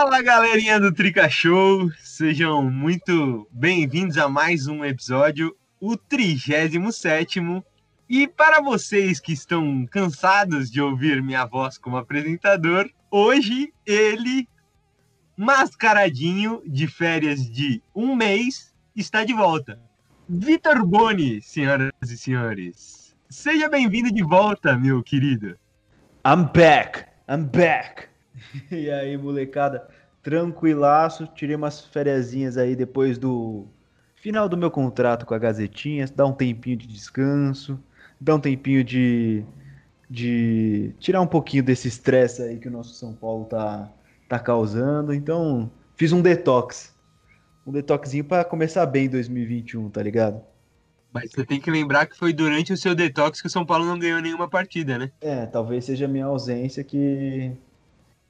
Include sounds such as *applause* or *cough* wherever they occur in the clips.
Fala galerinha do Trica Show, sejam muito bem-vindos a mais um episódio, o 37 e para vocês que estão cansados de ouvir minha voz como apresentador, hoje ele, mascaradinho de férias de um mês, está de volta. Vitor Boni, senhoras e senhores. Seja bem-vindo de volta, meu querido. I'm back, I'm back. *laughs* E aí, molecada, tranquilaço. Tirei umas fériasinhas aí depois do final do meu contrato com a Gazetinha. Dá um tempinho de descanso, dá um tempinho de, de tirar um pouquinho desse estresse aí que o nosso São Paulo tá, tá causando. Então, fiz um detox. Um detoxinho para começar bem 2021, tá ligado? Mas você tem que lembrar que foi durante o seu detox que o São Paulo não ganhou nenhuma partida, né? É, talvez seja a minha ausência que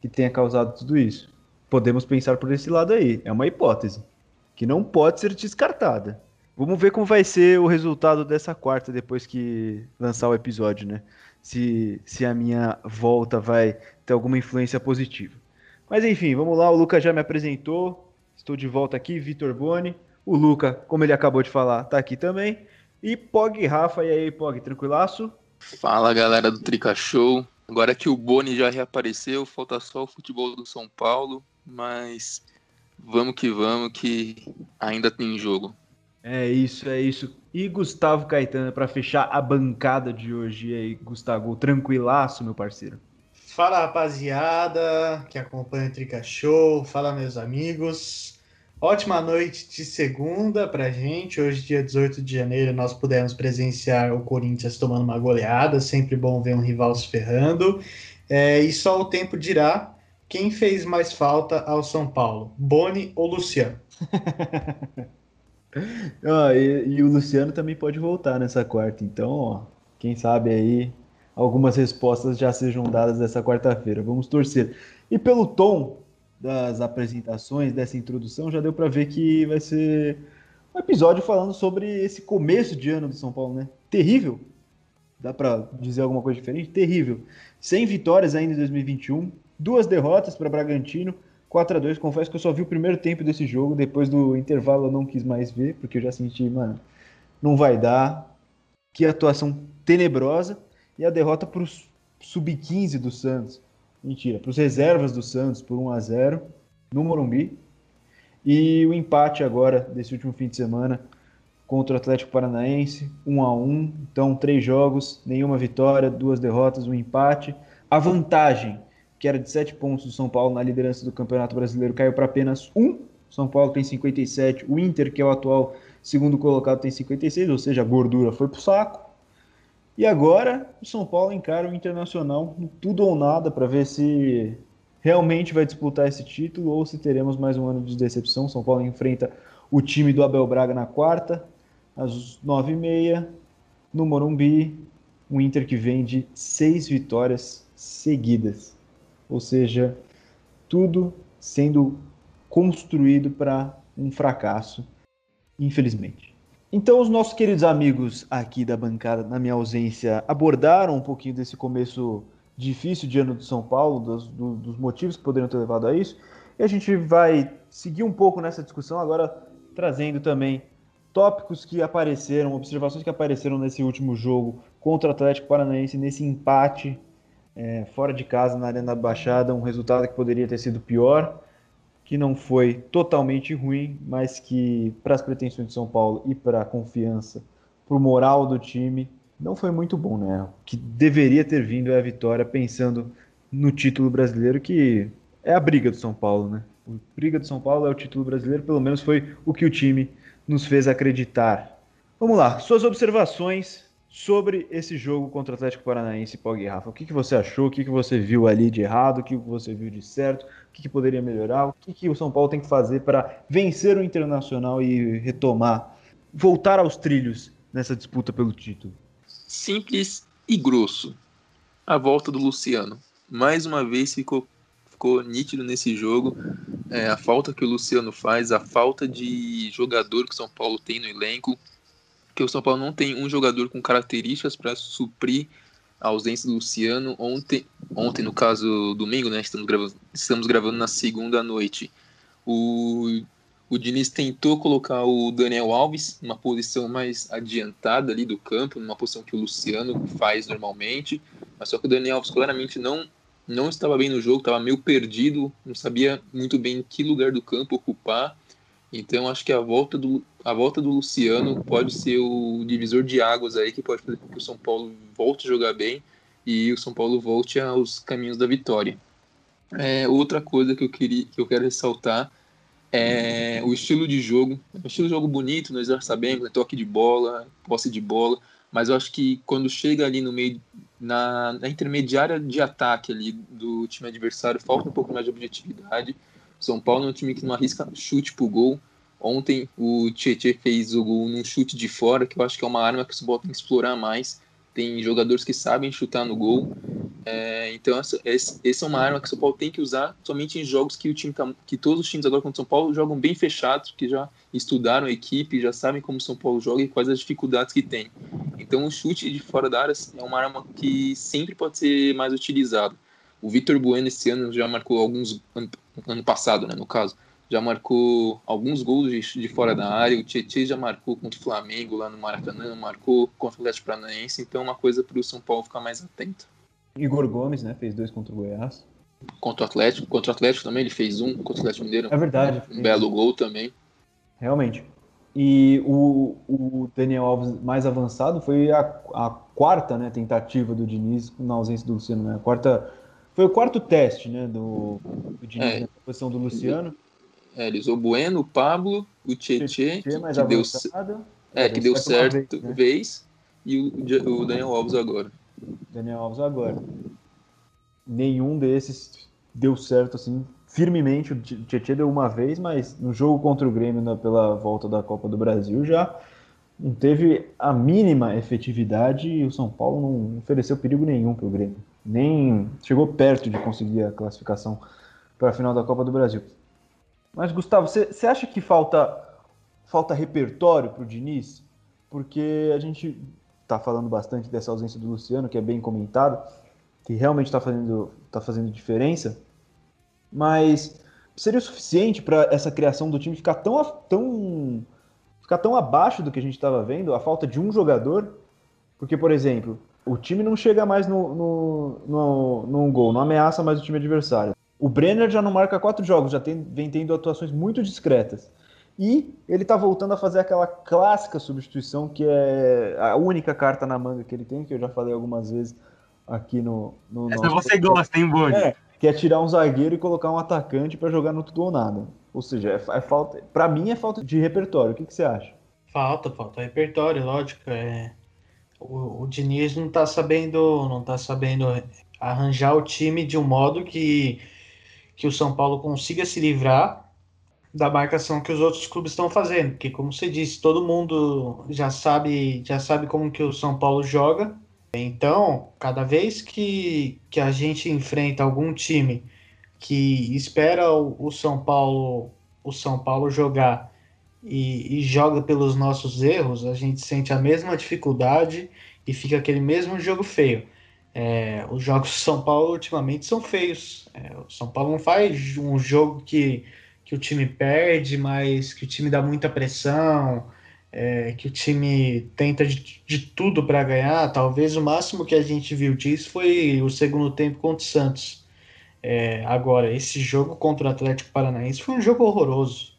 que tenha causado tudo isso. Podemos pensar por esse lado aí. É uma hipótese que não pode ser descartada. Vamos ver como vai ser o resultado dessa quarta depois que lançar o episódio, né? Se, se a minha volta vai ter alguma influência positiva. Mas enfim, vamos lá. O Luca já me apresentou. Estou de volta aqui, Vitor Boni. O Luca, como ele acabou de falar, tá aqui também. E Pog Rafa, e aí, Pog, tranquilaço? Fala galera do Trica Show. Agora que o Boni já reapareceu, falta só o futebol do São Paulo, mas vamos que vamos, que ainda tem jogo. É isso, é isso. E Gustavo Caetano, para fechar a bancada de hoje. E aí, Gustavo, tranquilaço, meu parceiro. Fala rapaziada que acompanha o Trica Show, fala meus amigos. Ótima noite de segunda pra gente. Hoje, dia 18 de janeiro, nós pudemos presenciar o Corinthians tomando uma goleada. Sempre bom ver um rival se ferrando. É, e só o tempo dirá quem fez mais falta ao São Paulo, Boni ou Luciano? *laughs* ah, e, e, o Luciano também pode voltar nessa quarta. Então, ó, quem sabe aí algumas respostas já sejam dadas nessa quarta-feira. Vamos torcer. E pelo tom das apresentações, dessa introdução, já deu para ver que vai ser um episódio falando sobre esse começo de ano do São Paulo, né? Terrível. Dá para dizer alguma coisa diferente? Terrível. Sem vitórias ainda em 2021, duas derrotas para Bragantino, 4 a 2 Confesso que eu só vi o primeiro tempo desse jogo, depois do intervalo eu não quis mais ver, porque eu já senti, mano, não vai dar. Que atuação tenebrosa. E a derrota para o sub-15 do Santos mentira, para os reservas do Santos por 1 a 0 no Morumbi. E o empate agora desse último fim de semana contra o Atlético Paranaense, 1 a 1. Então, três jogos, nenhuma vitória, duas derrotas, um empate. A vantagem, que era de sete pontos do São Paulo na liderança do Campeonato Brasileiro, caiu para apenas um. São Paulo tem 57, o Inter, que é o atual segundo colocado, tem 56, ou seja, a gordura foi pro saco. E agora o São Paulo encara o Internacional tudo ou nada para ver se realmente vai disputar esse título ou se teremos mais um ano de decepção. São Paulo enfrenta o time do Abel Braga na quarta, às nove e meia, no Morumbi. Um Inter que vem de seis vitórias seguidas. Ou seja, tudo sendo construído para um fracasso, infelizmente. Então, os nossos queridos amigos aqui da bancada, na minha ausência, abordaram um pouquinho desse começo difícil de ano do São Paulo, dos, do, dos motivos que poderiam ter levado a isso. E a gente vai seguir um pouco nessa discussão agora, trazendo também tópicos que apareceram, observações que apareceram nesse último jogo contra o Atlético Paranaense, nesse empate é, fora de casa na Arena da Baixada, um resultado que poderia ter sido pior que não foi totalmente ruim, mas que para as pretensões de São Paulo e para a confiança, para o moral do time, não foi muito bom, né? O que deveria ter vindo é a vitória, pensando no título brasileiro, que é a briga do São Paulo, né? A briga do São Paulo é o título brasileiro, pelo menos foi o que o time nos fez acreditar. Vamos lá, suas observações sobre esse jogo contra o Atlético Paranaense Pog Rafa. O que, que você achou? O que, que você viu ali de errado? O que você viu de certo? O que, que poderia melhorar? O que, que o São Paulo tem que fazer para vencer o Internacional e retomar, voltar aos trilhos nessa disputa pelo título? Simples e grosso. A volta do Luciano. Mais uma vez ficou, ficou nítido nesse jogo é, a falta que o Luciano faz, a falta de jogador que o São Paulo tem no elenco que o São Paulo não tem um jogador com características para suprir a ausência do Luciano. Ontem, ontem no caso, domingo, né? Estamos gravando, estamos gravando na segunda noite. O, o Diniz tentou colocar o Daniel Alves numa posição mais adiantada ali do campo, numa posição que o Luciano faz normalmente, mas só que o Daniel Alves claramente não não estava bem no jogo, estava meio perdido, não sabia muito bem que lugar do campo ocupar. Então acho que a volta do, a volta do Luciano pode ser o divisor de águas aí que pode fazer com que o São Paulo volte a jogar bem e o São Paulo volte aos caminhos da vitória. É, outra coisa que eu queria que eu quero ressaltar é o estilo de jogo. É um estilo de jogo bonito, nós já sabemos, né? toque de bola, posse de bola, mas eu acho que quando chega ali no meio na, na, intermediária de ataque ali do time adversário falta um pouco mais de objetividade. São Paulo é um time que não arrisca chute pro gol. Ontem o Tietchan fez o gol num chute de fora, que eu acho que é uma arma que o São Paulo tem que explorar mais. Tem jogadores que sabem chutar no gol. É, então essa, essa, é uma arma que o São Paulo tem que usar somente em jogos que o time tá, que todos os times agora contra o São Paulo jogam bem fechados, que já estudaram a equipe, já sabem como o São Paulo joga e quais as dificuldades que tem. Então o chute de fora da área é uma arma que sempre pode ser mais utilizada. O Vitor Bueno esse ano já marcou alguns ano, ano passado, né, no caso, já marcou alguns gols de, de fora da área. O Tietchan já marcou contra o Flamengo lá no Maracanã, marcou contra o Atlético Paranaense. Então é uma coisa para o São Paulo ficar mais atento. Igor Gomes, né, fez dois contra o Goiás. Contra o Atlético, contra o Atlético também ele fez um contra o Atlético Mineiro. É verdade. Um belo gol também. Realmente. E o, o Daniel Alves mais avançado foi a, a quarta né, tentativa do Diniz na ausência do Luciano. Né? A quarta, foi o quarto teste né, do, do Diniz é, na posição do Luciano. É, ele usou o Bueno, o Pablo, o Tietchan, que, que, deu, é, que deu certo vez, né? vez, e o, o Daniel Alves agora. Daniel Alves agora. Nenhum desses deu certo assim firmemente. O Tietchan deu uma vez, mas no jogo contra o Grêmio na, pela volta da Copa do Brasil já não teve a mínima efetividade e o São Paulo não ofereceu perigo nenhum para o Grêmio. Nem chegou perto de conseguir a classificação para a final da Copa do Brasil. Mas, Gustavo, você acha que falta, falta repertório para o Diniz? Porque a gente está falando bastante dessa ausência do Luciano, que é bem comentado, que realmente está fazendo, tá fazendo diferença mas seria o suficiente para essa criação do time ficar tão, tão, ficar tão abaixo do que a gente estava vendo, a falta de um jogador? Porque, por exemplo, o time não chega mais no, no, no, num gol, não ameaça mais o time adversário. O Brenner já não marca quatro jogos, já tem, vem tendo atuações muito discretas. E ele está voltando a fazer aquela clássica substituição que é a única carta na manga que ele tem, que eu já falei algumas vezes aqui no. no Essa você gosta, hein, Boni? É, que é tirar um zagueiro e colocar um atacante para jogar no tudo ou nada. Ou seja, é, é falta, para mim é falta de repertório. O que, que você acha? Falta, falta repertório, lógico. É... O, o Diniz não tá sabendo, não tá sabendo arranjar o time de um modo que, que o São Paulo consiga se livrar da marcação que os outros clubes estão fazendo, porque como você disse, todo mundo já sabe, já sabe como que o São Paulo joga. Então, cada vez que, que a gente enfrenta algum time que espera o, o São Paulo o São Paulo jogar e, e, joga pelos nossos erros, a gente sente a mesma dificuldade e fica aquele mesmo jogo feio. É, os jogos do São Paulo ultimamente são feios. É, o São Paulo não faz um jogo que, que o time perde, mas que o time dá muita pressão, é, que o time tenta de, de tudo para ganhar. Talvez o máximo que a gente viu disso foi o segundo tempo contra o Santos. É, agora, esse jogo contra o Atlético Paranaense foi um jogo horroroso.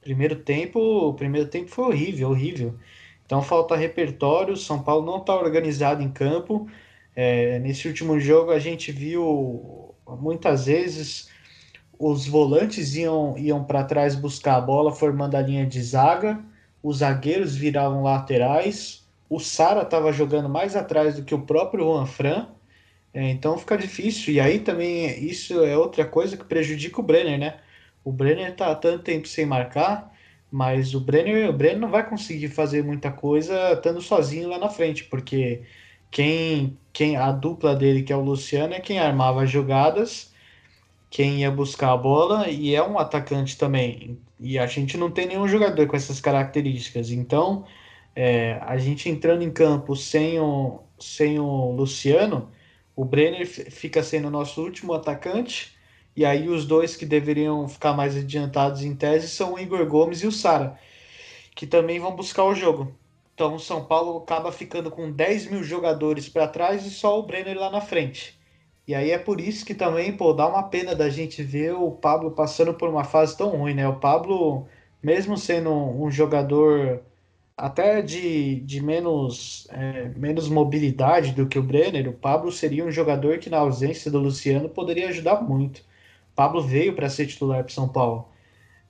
Primeiro tempo, o primeiro tempo foi horrível, horrível. Então falta repertório. São Paulo não está organizado em campo. É, nesse último jogo a gente viu muitas vezes os volantes iam, iam para trás buscar a bola, formando a linha de zaga os zagueiros viravam laterais, o Sara estava jogando mais atrás do que o próprio Juan Fran, é, então fica difícil. E aí também isso é outra coisa que prejudica o Brenner, né? O Brenner tá há tanto tempo sem marcar, mas o Brenner, o Brenner não vai conseguir fazer muita coisa estando sozinho lá na frente, porque quem, quem a dupla dele, que é o Luciano, é quem armava as jogadas, quem ia buscar a bola e é um atacante também. E a gente não tem nenhum jogador com essas características. Então, É, a gente entrando em campo sem o, sem o Luciano, o Brenner fica sendo o nosso último atacante, e aí os dois que deveriam ficar mais adiantados em tese são o Igor Gomes e o Sara, que também vão buscar o jogo. Então o São Paulo acaba ficando com 10 mil jogadores para trás e só o Brenner lá na frente. E aí é por isso que também, pô, dá uma pena da gente ver o Pablo passando por uma fase tão ruim, né? O Pablo, mesmo sendo um jogador até de, de menos, é, menos mobilidade do que o Brenner, o Pablo seria um jogador que, na ausência do Luciano, poderia ajudar muito. Pablo veio para ser titular para São Paulo.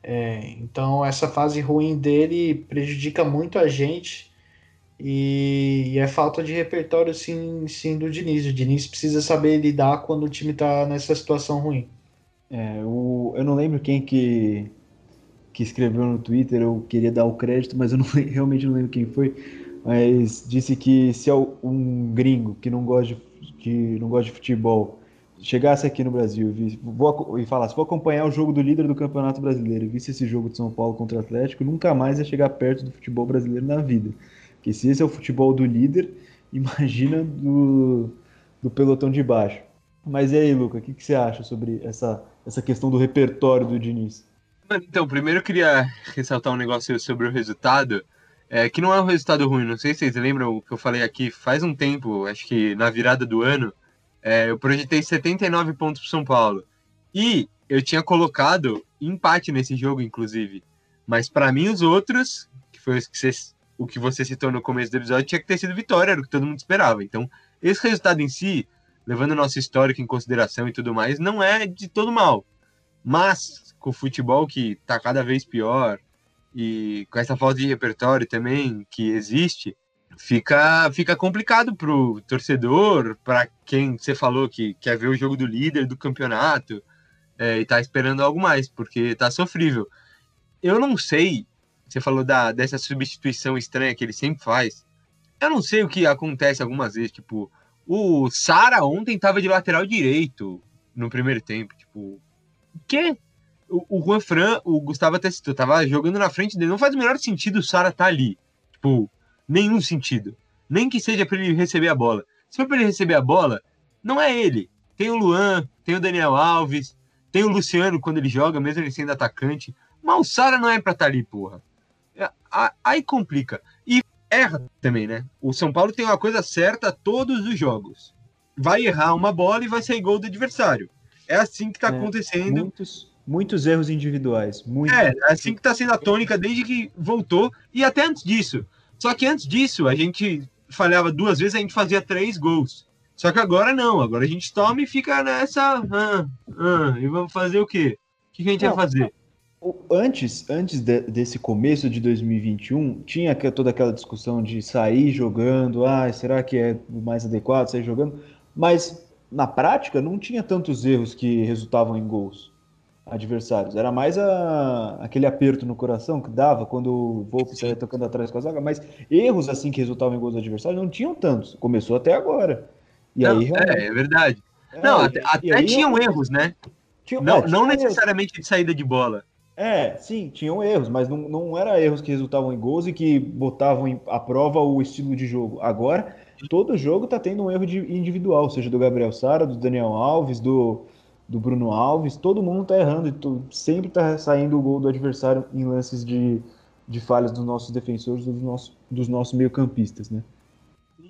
É, então, essa fase ruim dele prejudica muito a gente e, e, é falta de repertório, sim, sim, do Diniz. O Diniz precisa saber lidar quando o time está nessa situação ruim. É, o, eu não lembro quem que que escreveu no Twitter, eu queria dar o crédito, mas eu não, *laughs* realmente não lembro quem foi, mas disse que se um gringo que não gosta de, que não gosta de futebol chegasse aqui no Brasil e, vou, e falasse, vou acompanhar o jogo do líder do Campeonato Brasileiro e visse esse jogo de São Paulo contra o Atlético, nunca mais ia chegar perto do futebol brasileiro na vida. Porque se esse é o futebol do líder, *laughs* imagina do, do pelotão de baixo. Mas e aí, Luca, o que, que você acha sobre essa, essa questão do repertório do Diniz? Então, primeiro eu queria ressaltar um negócio sobre o resultado, é, que não é um resultado ruim. Não sei se vocês lembram o que eu falei aqui faz um tempo, acho que na virada do ano, é, eu projetei 79 pontos para São Paulo. E eu tinha colocado empate nesse jogo, inclusive. Mas para mim, os outros, que foi que você, o que você citou no começo do episódio, tinha que ter sido vitória, era o que todo mundo esperava. Então, esse resultado em si, levando o nosso histórico em consideração e tudo mais, não é de todo mal. Mas com o futebol que está cada vez pior e com essa falta de repertório também que existe, fica, fica complicado para o torcedor, para quem você falou que quer ver o jogo do líder do campeonato é, e está esperando algo mais, porque está sofrível. Eu não sei, você falou da, dessa substituição estranha que ele sempre faz. Eu não sei o que acontece algumas vezes, tipo, o Sara ontem estava de lateral direito no primeiro tempo, tipo, que? o, Juan Fran, o Gustavo até citou, tava jogando na frente dele. Não faz o menor sentido o Sara tá ali. Tipo, nenhum sentido. Nem que seja para ele receber a bola. Se for para ele receber a bola, não é ele. Tem o Luan, tem o Daniel Alves, tem o Luciano quando ele joga, mesmo ele sendo atacante. Mas o Sara não é para estar tá ali, porra. É, aí complica. E erra também, né? O São Paulo tem uma coisa certa todos os jogos. Vai errar uma bola e vai sair gol do adversário. É assim que tá é, acontecendo. Muitos, Muitos erros individuais. É, é, assim que tá sendo a tônica desde que voltou. E até antes disso. Só que antes disso, a gente falhava duas vezes, a gente fazia três gols. Só que agora não. Agora a gente toma e fica nessa. Ah, ah, e vamos fazer o quê? O que, que a gente não, vai fazer? Antes, antes de, desse começo de 2021, tinha toda aquela discussão de sair jogando, ah, será que é mais adequado sair jogando? Mas na prática não tinha tantos erros que resultavam em gols adversários. Era mais a, aquele aperto no coração que dava quando o Volpe saía tocando atrás com a zaga, mas erros assim que resultavam em gols adversários não tinham tantos. Começou até agora. E não, aí, é, é verdade. É, não, até, até aí, tinham erros, né? Tinha, não, é, não necessariamente erros. de saída de bola. É, sim, tinham erros, mas não, não era erros que resultavam em gols e que botavam à prova o estilo de jogo. Agora, todo jogo tá tendo um erro de individual, seja do Gabriel Sara, do Daniel Alves, do, do Bruno Alves, todo mundo tá errando, e sempre tá saindo o gol do adversário em lances de, de falhas dos nossos defensores, dos nossos, dos nossos meio-campistas, né?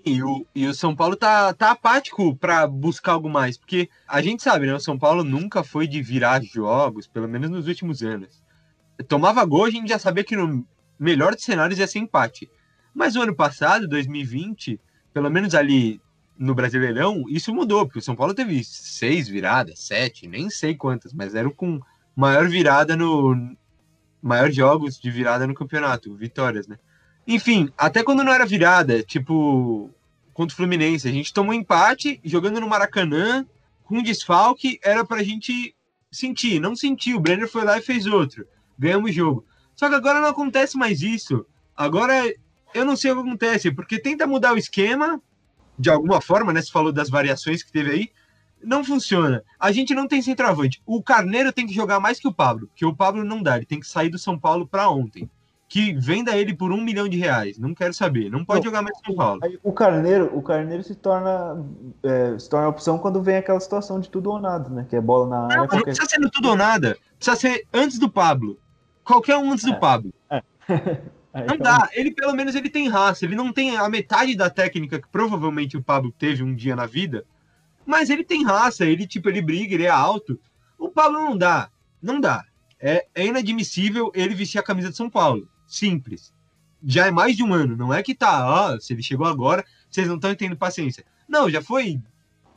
E o, e o São Paulo tá, tá apático para buscar algo mais, porque a gente sabe, né? O São Paulo nunca foi de virar jogos, pelo menos nos últimos anos. Tomava gol, a gente já sabia que no melhor dos cenários ia ser empate. Mas o ano passado, 2020, pelo menos ali no Brasileirão, isso mudou, porque o São Paulo teve seis viradas, sete, nem sei quantas, mas eram com maior virada no. maior jogos de virada no campeonato, vitórias, né? Enfim, até quando não era virada, tipo, contra o Fluminense, a gente tomou empate jogando no Maracanã, com desfalque, era pra gente sentir, não sentir. O Brenner foi lá e fez outro. Ganhamos o jogo. Só que agora não acontece mais isso. Agora eu não sei o que acontece, porque tenta mudar o esquema, de alguma forma, né? Você falou das variações que teve aí. Não funciona. A gente não tem centroavante. O Carneiro tem que jogar mais que o Pablo, porque o Pablo não dá. Ele tem que sair do São Paulo para ontem. que venda ele por um milhão de reais. Não quero saber. Não pode jogar mais em São Paulo. O Carneiro, o Carneiro se torna, é, se torna opção quando vem aquela situação de tudo ou nada, né? Que é bola na área. Não, não qualquer- precisa ser no tudo ou nada. Precisa ser antes do Pablo. Qualquer um antes É. do Pablo. *laughs* Não então, dá. Ele, pelo menos, ele tem raça. Ele não tem a metade da técnica que provavelmente o Pablo teve um dia na vida. Mas ele tem raça. Ele, tipo, ele briga, ele é alto. O Pablo não dá. Não dá. É, é inadmissível ele vestir a camisa de São Paulo. Simples. Já é mais de um ano. Não é que tá, ó, se ele chegou agora, vocês não estão tendo paciência. Não, já foi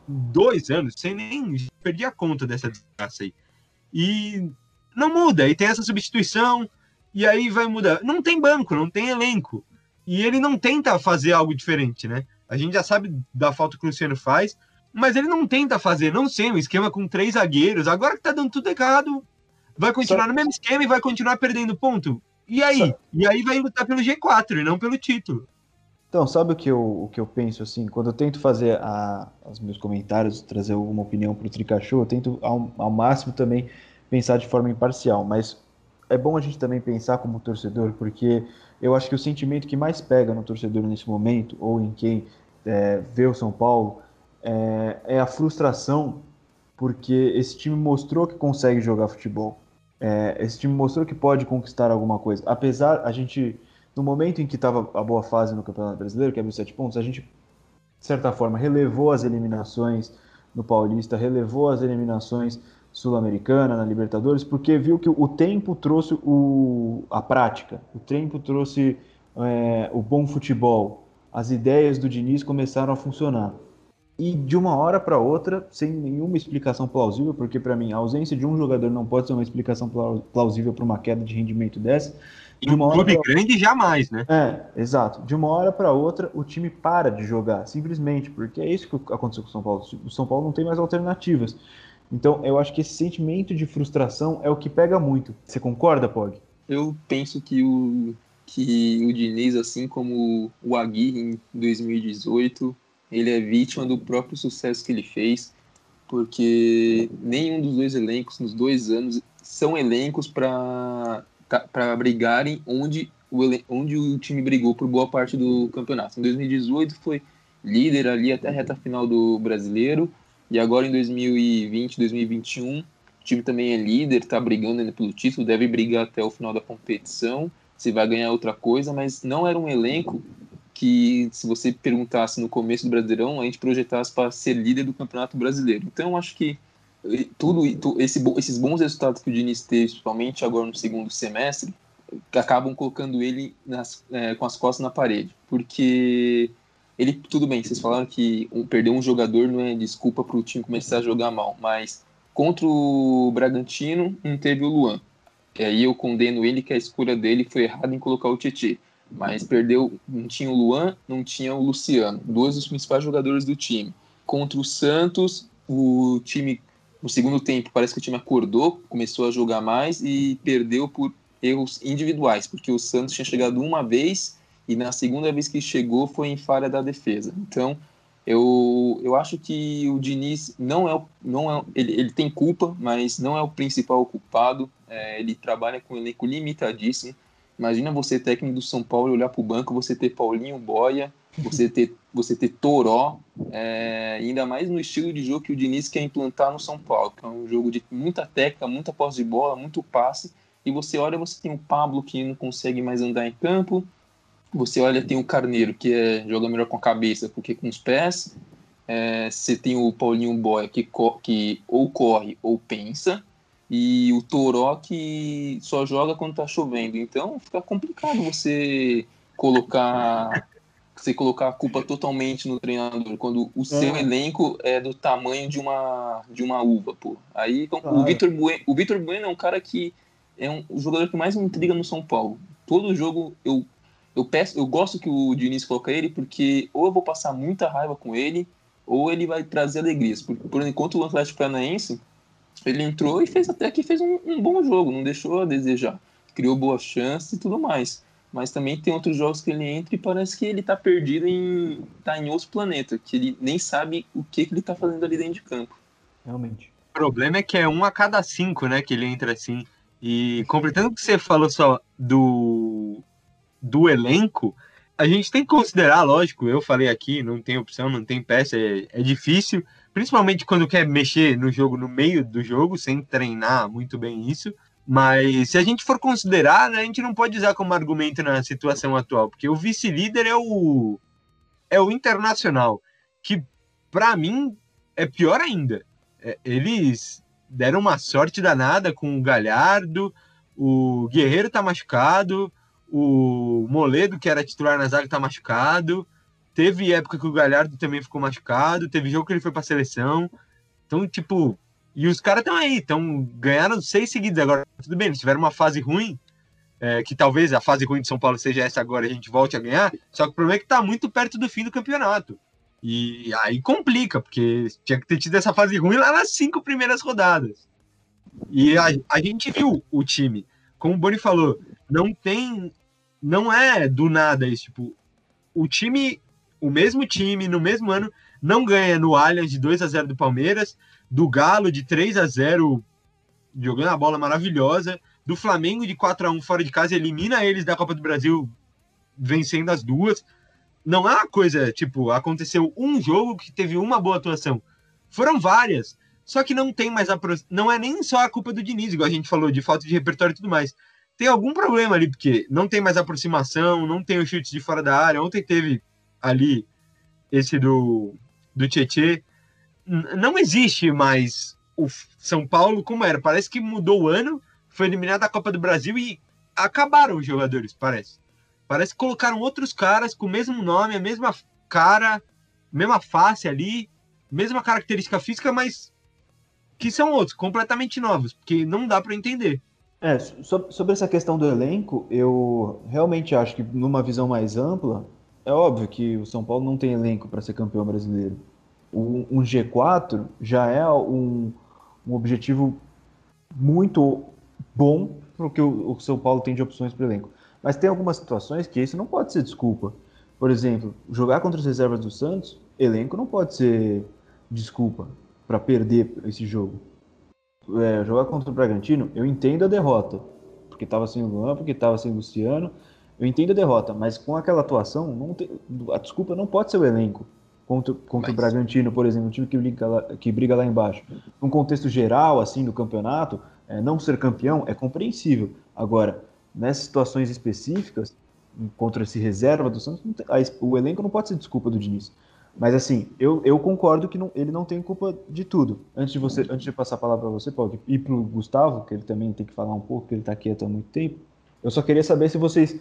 dois anos, sem nem. Perdi a conta dessa desgraça aí. E não muda. E tem essa substituição e aí vai mudar. Não tem banco, não tem elenco. E ele não tenta fazer algo diferente, né? A gente já sabe da falta que o Luciano faz, mas ele não tenta fazer, não sei, um esquema com três zagueiros. Agora que tá dando tudo errado, vai continuar Só- no mesmo esquema e vai continuar perdendo ponto. E aí? Só- E aí vai lutar pelo G4 e não pelo título. Então, sabe o que eu, o que eu penso assim? Quando eu tento fazer a, os meus comentários, trazer alguma opinião para o Tricachô, eu tento ao, ao máximo também pensar de forma imparcial. Mas é bom a gente também pensar como torcedor, porque eu acho que o sentimento que mais pega no torcedor nesse momento, ou em quem é, vê o São Paulo, é, é a frustração, porque esse time mostrou que consegue jogar futebol. É, esse time mostrou que pode conquistar alguma coisa. Apesar, a gente no momento em que estava a boa fase no Campeonato Brasileiro, que abriu sete pontos, a gente, de certa forma, relevou as eliminações no Paulista, relevou as eliminações sul-americana, na Libertadores, porque viu que o tempo trouxe o, a prática, o tempo trouxe é, o bom futebol, as ideias do Diniz começaram a funcionar. E de uma hora para outra, sem nenhuma explicação plausível, porque para mim a ausência de um jogador não pode ser uma explicação plau- plausível para uma queda de rendimento dessa. E De um uma clube grande jamais, né? é, exato. De uma hora para outra, o time para de jogar, simplesmente, porque é isso que aconteceu com o São Paulo. O São Paulo não tem mais alternativas. Então, eu acho que esse sentimento de frustração é o que pega muito. Você concorda, Pog? Eu penso que o, que o Diniz, assim como o Aguirre em 2018, ele é vítima do próprio sucesso que ele fez, porque nenhum dos dois elencos, nos dois anos, são elencos para para brigarem onde o, onde o time brigou por boa parte do campeonato. Em 2018 foi líder ali até a reta final do brasileiro, e agora em 2020, 2021, o time também é líder, está brigando ainda pelo título, deve brigar até o final da competição, se vai ganhar outra coisa, mas não era um elenco que, se você perguntasse no começo do Brasileirão, a gente projetasse para ser líder do Campeonato Brasileiro. Então, acho que tudo tu- esse, esses bons resultados que o Diniz teve, principalmente agora no segundo semestre, acabam colocando ele nas- eh, com as costas na parede, porque ele tudo bem, vocês falaram que um, perder um jogador não é desculpa para o time começar a jogar mal, mas contra o Bragantino não teve o Luan. E aí eu condeno ele que a escolha dele foi errada em colocar o Tietchan. Mas perdeu, não tinha o Luan, não tinha o Luciano, dois dos principais jogadores do time. Contra o Santos, o time no segundo tempo parece que o time acordou, começou a jogar mais e perdeu por erros individuais, porque o Santos tinha chegado uma vez e na segunda vez que chegou foi em falha da defesa. Então, eu, eu acho que o Diniz não é, não é ele, ele tem culpa, mas não é o principal culpado. É, ele trabalha com um elenco limitadíssimo. Imagina você, técnico do São Paulo, olhar para o banco, você ter Paulinho Boia, você ter, você ter Toró, é, ainda mais no estilo de jogo que o Diniz quer implantar no São Paulo, que é um jogo de muita técnica, muita posse de bola, muito passe. E você olha, você tem o Pablo que não consegue mais andar em campo, você olha, tem o Carneiro, que é, joga melhor com a cabeça porque com os pés. É, você tem o Paulinho Boia, que, que ou corre ou pensa. E o Toró, que só joga quando tá chovendo. Então fica complicado você colocar você colocar a culpa totalmente no treinador, quando o seu É. elenco é do tamanho de uma, de uma uva, pô. Aí então, Claro. o Vitor Bueno, o Vitor Bueno é um cara que é um, o jogador que mais me intriga no São Paulo. Todo jogo eu eu peço, eu gosto que o Diniz coloca ele porque ou eu vou passar muita raiva com ele, ou ele vai trazer alegrias. Por, por enquanto o Atlético Paranaense, ele entrou e fez até que fez um, um bom jogo, não deixou a desejar. Criou boas chances e tudo mais. Mas também tem outros jogos que ele entra e parece que ele tá perdido em tá em outro planeta, que ele nem sabe o que, que ele tá fazendo ali dentro de campo. Realmente. O problema é que é um a cada cinco, né, que ele entra assim. E completando o que você falou só do, do elenco, a gente tem que considerar, lógico, eu falei aqui, não tem opção, não tem peça, é, é difícil, principalmente quando quer mexer no jogo no meio do jogo, sem treinar muito bem isso. Mas se a gente for considerar, né, a gente não pode usar como argumento na situação atual, porque o vice-líder é o é o Internacional, que para mim é pior ainda. É, eles deram uma sorte danada com o Galhardo, o Guerreiro tá machucado, o Moledo, que era titular na zaga, tá machucado. Teve época que o Galhardo também ficou machucado, teve jogo que ele foi pra seleção. Então, tipo, e os caras estão aí, então ganharam seis seguidos agora. Tudo bem, eles tiveram uma fase ruim, é, que talvez a fase ruim de São Paulo seja essa agora, a gente volte a ganhar. Só que o problema é que tá muito perto do fim do campeonato. E aí complica, porque tinha que ter tido essa fase ruim lá nas cinco primeiras rodadas. E a, a gente viu o time. Como o Boni falou, não tem. Não é do nada isso. Tipo, o time, o mesmo time, no mesmo ano, não ganha no Allianz de 2 a 0 do Palmeiras, do Galo de 3 a 0 jogando a bola maravilhosa, do Flamengo de 4 a 1 fora de casa, elimina eles da Copa do Brasil vencendo as duas. Não é uma coisa, tipo, aconteceu um jogo que teve uma boa atuação. Foram várias. Só que não tem mais a não é nem só a culpa do Diniz, igual a gente falou, de falta de repertório e tudo mais. Tem algum problema ali, porque não tem mais aproximação, não tem o chute de fora da área. Ontem teve ali esse do, do Tietê não existe mais o São Paulo como era. Parece que mudou o ano, foi eliminado da Copa do Brasil e acabaram os jogadores, parece. Parece que colocaram outros caras com o mesmo nome, a mesma cara, mesma face ali, mesma característica física, mas que são outros, completamente novos, porque não dá para entender. É, sobre essa questão do elenco, eu realmente acho que numa visão mais ampla, é óbvio que o São Paulo não tem elenco para ser campeão brasileiro um, um G4 já é um, um objetivo muito bom para o que o, São Paulo tem de opções para o elenco. Mas tem algumas situações que isso não pode ser desculpa. Por exemplo, jogar contra as reservas do Santos, elenco não pode ser desculpa para perder esse jogo. É, jogar contra o Bragantino, eu entendo a derrota, porque estava sem o Luan, porque estava sem o Luciano, eu entendo a derrota, mas com aquela atuação, tem, a desculpa não pode ser o elenco contra, contra Mas... o Bragantino, por exemplo, um time que briga, lá, que briga lá embaixo. Num contexto geral, assim, do campeonato, é, não ser campeão é compreensível. Agora, nessas situações específicas, contra esse reserva do Santos, tem, a, o elenco não pode ser desculpa do Diniz. Mas assim, eu, eu concordo que não, ele não tem culpa de tudo. Antes de você, antes de passar a palavra para você, Paulo, e para o Gustavo, que ele também tem que falar um pouco, que ele está quieto há muito tempo, eu só queria saber se vocês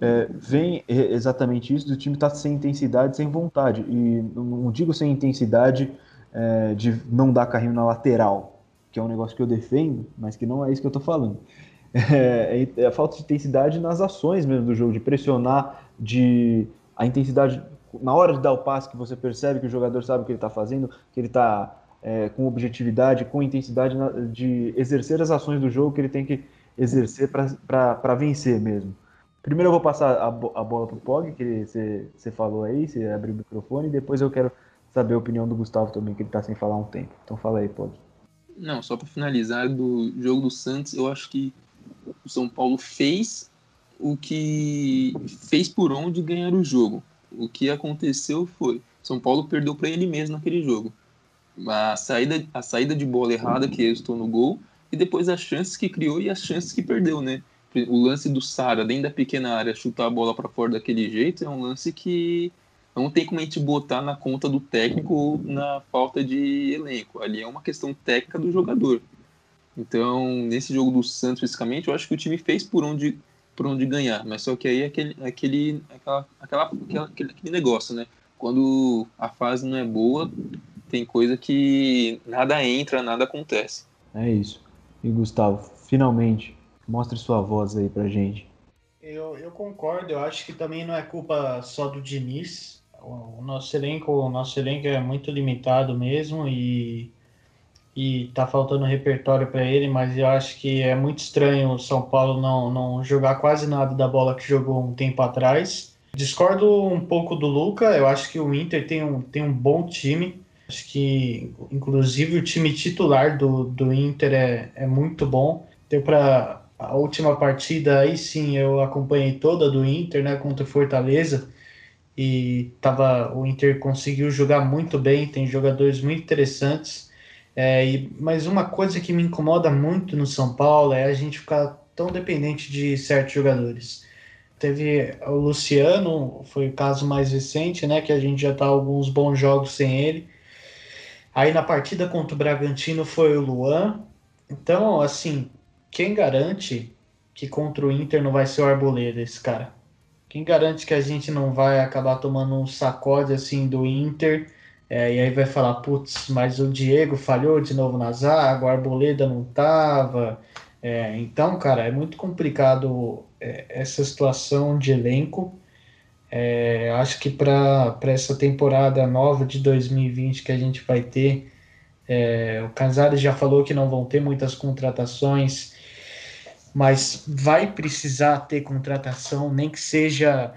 é, vem exatamente isso do time estar tá sem intensidade, sem vontade. E não digo sem intensidade é, de não dar carrinho na lateral, que é um negócio que eu defendo, mas que não é isso que eu estou falando. É, é, a falta de intensidade nas ações mesmo do jogo, de pressionar, de a intensidade na hora de dar o passe que você percebe que o jogador sabe o que ele está fazendo, que ele está é, com objetividade, com intensidade na, de exercer as ações do jogo que ele tem que exercer para vencer mesmo. Primeiro eu vou passar a, a bola pro Pog, que você falou aí, você abriu o microfone, e depois eu quero saber a opinião do Gustavo também, que ele tá sem falar há um tempo. Então fala aí, Pog. Não, só para finalizar do jogo do Santos, eu acho que o São Paulo fez o que fez por onde ganhar o jogo. O que aconteceu foi São Paulo perdeu para ele mesmo naquele jogo. A saída, a saída de bola errada que resultou no gol e depois as chances que criou e as chances que perdeu, né? o lance do Sara dentro da pequena área chutar a bola para fora daquele jeito é um lance que não tem como a gente botar na conta do técnico ou na falta de elenco. Ali é uma questão técnica do jogador. Então, nesse jogo do Santos, fisicamente, eu acho que o time fez por onde, por onde ganhar. Mas só que aí é aquele, aquele, aquela, aquela, aquela, aquele, aquele negócio, né? Quando a fase não é boa, tem coisa que nada entra, nada acontece. É isso. E Gustavo, finalmente, Mostre sua voz aí pra gente. Eu, eu concordo, eu acho que também não é culpa só do Diniz. O, o nosso elenco, o nosso elenco é muito limitado mesmo e e tá faltando repertório para ele, mas eu acho que é muito estranho o São Paulo não, não jogar quase nada da bola que jogou um tempo atrás. Discordo um pouco do Luca, eu acho que o Inter tem um, tem um bom time. Acho que, inclusive, o time titular do, do Inter é, é muito bom. Deu para a última partida aí sim eu acompanhei toda do Inter, né, contra o Fortaleza. E tava, o Inter conseguiu jogar muito bem, tem jogadores muito interessantes. É, e, mas uma coisa que me incomoda muito no São Paulo é a gente ficar tão dependente de certos jogadores. Teve o Luciano, foi o caso mais recente, né? Que a gente já tá alguns bons jogos sem ele. Aí na partida contra o Bragantino foi o Luan. Então, assim, quem garante que contra o Inter não vai ser o Arboleda esse cara? Quem garante que a gente não vai acabar tomando um sacode assim do Inter? É, e aí vai falar, putz, mas o Diego falhou de novo na zaga, o Arboleda não tava. É, então, cara, é muito complicado é, essa situação de elenco. É, acho que para essa temporada nova de 2020 que a gente vai ter, é, o Casares já falou que não vão ter muitas contratações, mas vai precisar ter contratação, nem que seja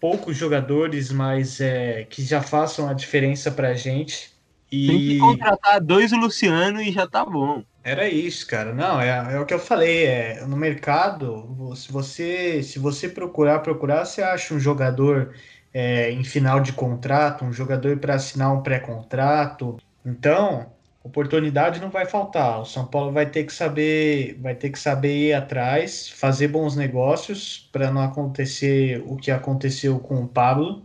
poucos jogadores, mas é, que já façam a diferença para a gente. E... Tem que contratar dois Luciano e já tá bom. Era isso, cara. Não, é, é o que eu falei. É, no mercado, se você, se você procurar, procurar, você acha um jogador é, em final de contrato, um jogador para assinar um pré-contrato. Então, oportunidade não vai faltar. O São Paulo vai ter que saber, vai ter que saber ir atrás, fazer bons negócios para não acontecer o que aconteceu com o Pablo,